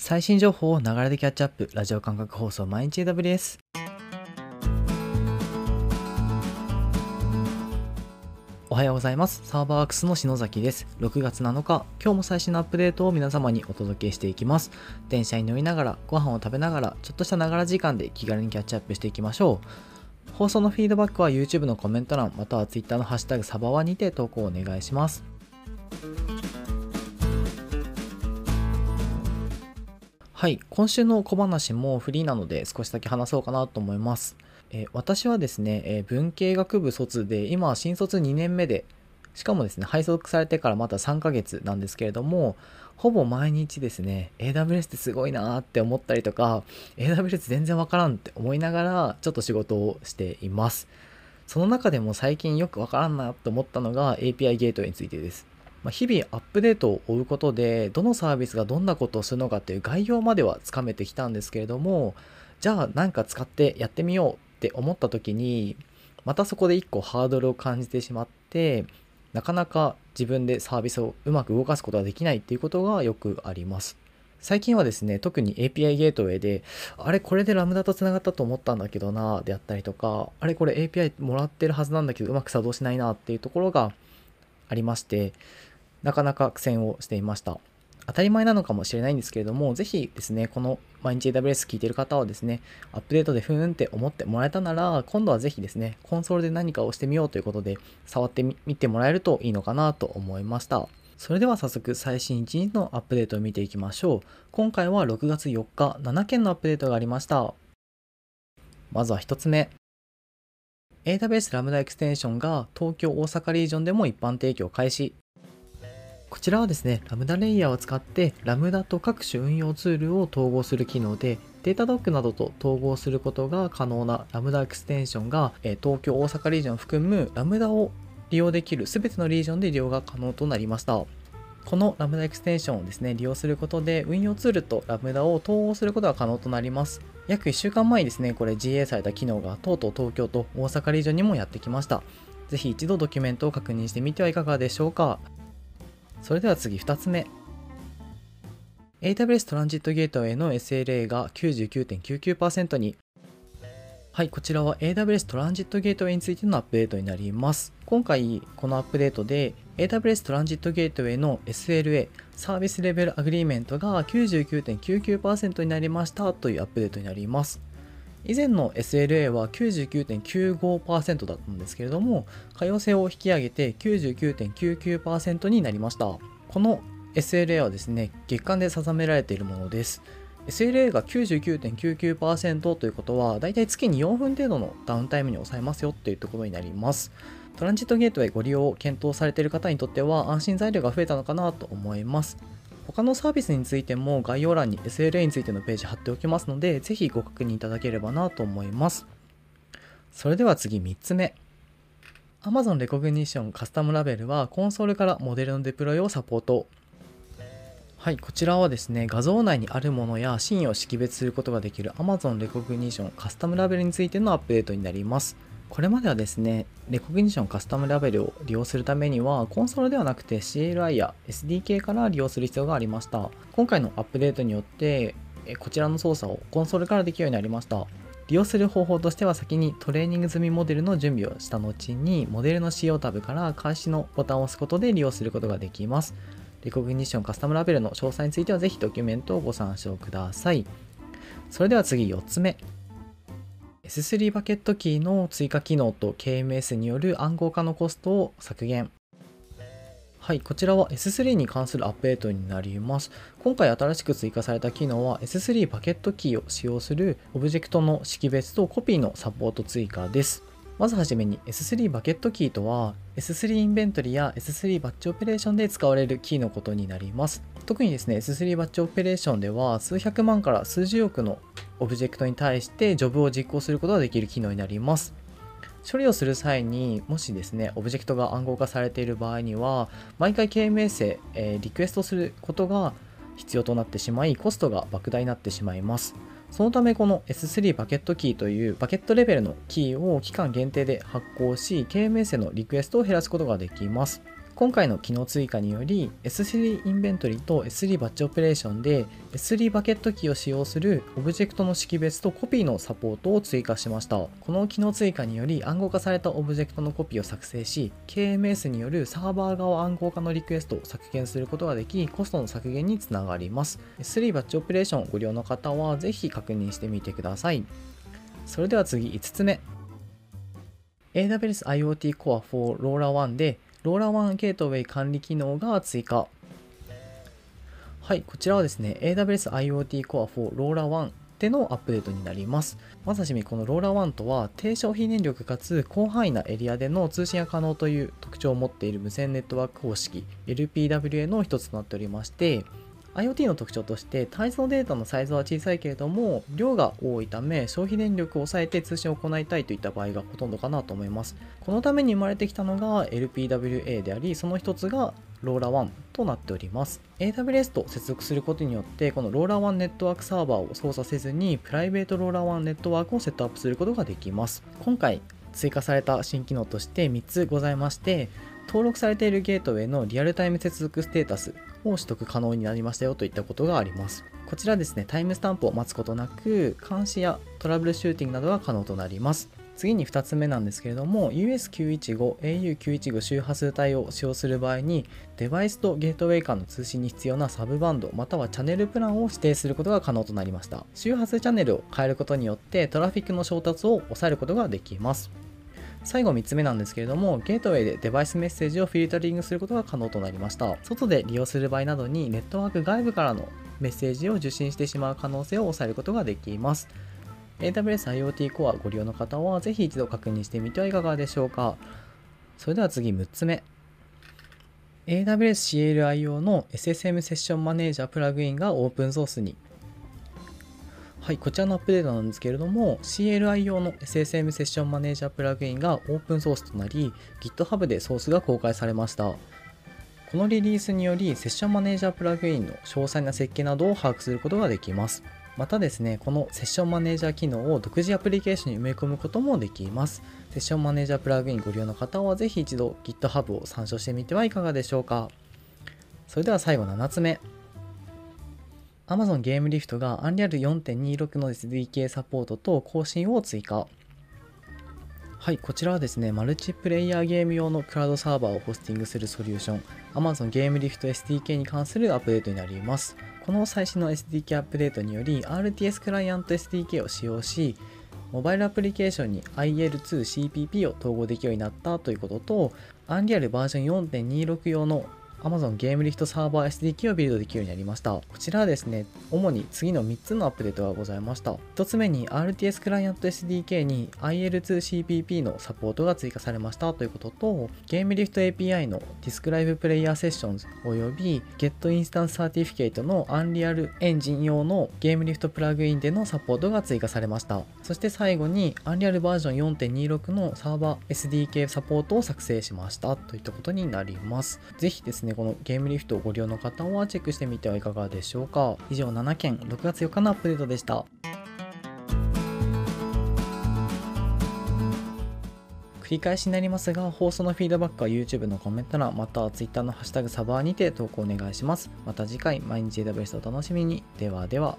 最新情報をながらでキャッチアップラジオ感覚放送毎日 AWS おはようございます。サーバーワークスの篠崎です。6月7日今日も最新のアップデートを皆様にお届けしていきます。電車に乗りながらご飯を食べながらちょっとしたながら時間で気軽にキャッチアップしていきましょう。放送のフィードバックは YouTube のコメント欄または Twitter のハッシュタグサバワにて投稿お願いします。はい今週の小話もフリーなので少しだけ話そうかなと思います。えー、私はですね、えー、文系学部卒で今新卒2年目でしかもですね配属されてからまた3ヶ月なんですけれどもほぼ毎日ですね AWS ってすごいなーって思ったりとか AWS 全然わからんって思いながらちょっと仕事をしています。その中でも最近よくわからんなと思ったのが API ゲートについてです。ま日々アップデートを追うことでどのサービスがどんなことをするのかっていう概要まではつかめてきたんですけれどもじゃあ何か使ってやってみようって思った時にまたそこで一個ハードルを感じてしまってなかなか自分でサービスをうまく動かすことができないっていうことがよくあります。最近はですね特に API ゲートウェイであれこれでラムダとつながったと思ったんだけどなであったりとかあれこれ API もらってるはずなんだけどうまく作動しないなっていうところがありましてなかなか苦戦をしていました当たり前なのかもしれないんですけれども、ぜひですね、この毎日 AWS 聞いてる方はですね、アップデートでふーんって思ってもらえたなら、今度はぜひですね、コンソールで何かをしてみようということで、触ってみてもらえるといいのかなと思いました。それでは早速最新1日のアップデートを見ていきましょう。今回は6月4日、7件のアップデートがありました。まずは1つ目。AWS ラムダエクステンションが東京大阪リージョンでも一般提供開始こちらはですね、 Lambda Layer を使って Lambda と各種運用ツールを統合する機能で、 Datadog などと統合することが可能な Lambda Extension が、東京、大阪リージョンを含む Lambda を利用できる全てのリージョンで利用が可能となりました。この Lambda Extension をですね、利用することで運用ツールと Lambda を統合することが可能となります。約1週間前にですね、これ GA された機能がとうとう東京と大阪リージョンにもやってきました。ぜひ一度ドキュメントを確認してみてはいかがでしょうか。それでは次2つ目。AWS トランジットゲートウェイの SLA が99.99%にはい、こちらは AWS トランジットゲートウェイについてのアップデートになります。今回、このアップデートで AWS トランジットゲートウェイの SLA、サービスレベルアグリーメントが99.99%になりましたというアップデートになります。以前の SLA は99.95%だったんですけれども、可用性を引き上げて99.99%になりました。この SLA はですね、月間で定められているものです。SLA が99.99%ということは、だいたい月に4分程度のダウンタイムに抑えますよっていうところになります。トランジットゲートへご利用を検討されている方にとっては安心材料が増えたのかなと思います。他のサービスについても概要欄に SLA についてのページ貼っておきますので、ぜひご確認いただければなと思います。それでは次3つ目。Amazon Recognition カスタムラベルはコンソールからモデルのデプロイをサポート。はい、こちらはですね、画像内にあるものやシーンを識別することができる Amazon Recognition カスタムラベルについてのアップデートになります。これまではですね、レコグニションカスタムラベルを利用するためには、コンソールではなくて CLI や SDK から利用する必要がありました。今回のアップデートによって、こちらの操作をコンソールからできるようになりました。利用する方法としては先にトレーニング済みモデルの準備をした後にモデルの使用タブから開始のボタンを押すことで利用することができます。レコグニションカスタムラベルの詳細についてはぜひドキュメントをご参照ください。それでは次4つ目。S3 バケットキーの追加機能と KMS による暗号化のコストを削減。はい、こちらは S3 に関するアップデートになります。今回新しく追加された機能は S3 バケットキーを使用するオブジェクトの識別とコピーのサポート追加です。まずはじめに S3 Bucket Key とは S3 インベントリや S3 バッチオペレーションで使われるキーのことになります。特にですね S3 バッチオペレーションでは数百万から数十億のオブジェクトに対してジョブを実行することができる機能になります。処理をする際にもしですねオブジェクトが暗号化されている場合には毎回 KMS へ、えー、リクエストすることが必要となってしまいコストが莫大になってしまいます。そのためこの S3 バケットキーというバケットレベルのキーを期間限定で発行し KMS へのリクエストを減らすことができます今回の機能追加により S3 インベントリと S3 Batch Operation で S3 バケットキーを使用するオブジェクトの識別とコピーのサポートを追加しました。この機能追加により暗号化されたオブジェクトのコピーを作成し KMS によるサーバー側暗号化のリクエストを削減することができコストの削減につながります。S3 バッチオペレーションをご利用の方はぜひ確認してみてください。それでは次5つ目。AWS IoT Core for LoRaWAN でローラー1ゲートウェイ管理機能が追加はい、こちらはですね、AWS IoT Core 4ローラ1でのアップデートになります。まさしみこのローラー1とは低消費電力かつ広範囲なエリアでの通信が可能という特徴を持っている無線ネットワーク方式 LPWA の一つとなっておりまして IoT の特徴として単一のデータのサイズは小さいけれども量が多いため消費電力を抑えて通信を行いたいといった場合がほとんどかなと思います。このために生まれてきたのが LPWA でありその一つが LoRaWAN となっております。AWS と接続することによってこの LoRaWAN ネットワークサーバーを操作せずにプライベート LoRaWAN ネットワークをセットアップすることができます。今回追加された新機能として3つございまして登録されているゲートウェイのリアルタイム接続ステータスを取得可能になりましたよといったことがあります。こちらですね、タイムスタンプを待つことなく、監視やトラブルシューティングなどが可能となります。次に2つ目なんですけれども US915、au915 周波数帯を使用する場合にデバイスとゲートウェイ間の通信に必要なサブバンドまたはチャンネルプランを指定することが可能となりました周波数チャンネルを変えることによってトラフィックの衝突を抑えることができます最後3つ目なんですけれども、ゲートウェイでデバイスメッセージをフィルタリングすることが可能となりました。外で利用する場合などにネットワーク外部からのメッセージを受信してしまう可能性を抑えることができます。AWS IoT Core ご利用の方はぜひ一度確認してみてはいかがでしょうか。それでは次6つ目。AWS CLIO の SSM セッションマネージャープラグインがオープンソースにはい、こちらのアップデートなんですけれども、CLI 用の SSM セッションマネージャープラグインがオープンソースとなり、GitHub でソースが公開されました。このリリースにより、セッションマネージャープラグインの詳細な設計などを把握することができます。またですね、このセッションマネージャー機能を独自アプリケーションに埋め込むこともできます。セッションマネージャープラグインご利用の方は、ぜひ一度 GitHub を参照してみてはいかがでしょうか。それでは最後7つ目。Amazon ゲームリフトが Unreal 4.26の SDK サポートと更新を追加。はい、こちらはですね、マルチプレイヤーゲーム用のクラウドサーバーをホスティングするソリューション、Amazon ゲームリフト SDK に関するアップデートになります。この最新の SDK アップデートにより、RTS クライアント SDK を使用し、モバイルアプリケーションに IL2CPP を統合できるようになったということと、Unreal バージョン4.26用の Amazon ゲームリフトサーバー SDK をビルドできるようになりました。こちらはですね、主に次の3つのアップデートがございました。1つ目に RTS クライアント SDK に IL2CPP のサポートが追加されましたということと、ゲームリフト API の Describe Player Sessions および Get Instance Certificate の Unreal Engine 用のゲームリフトプラグインでのサポートが追加されました。そして最後に Unreal バージョン4.26のサーバー SDK サポートを作成しましたといったことになります。ぜひですねね、このゲームリフトをご利用の方はチェックしてみてはいかがでしょうか。以上7件、6月4日のアップデートでした。繰り返しになりますが、放送のフィードバックは YouTube のコメント欄、または Twitter のハッシュタグサバーにて投稿お願いします。また次回、毎日 AWS をお楽しみに。ではでは。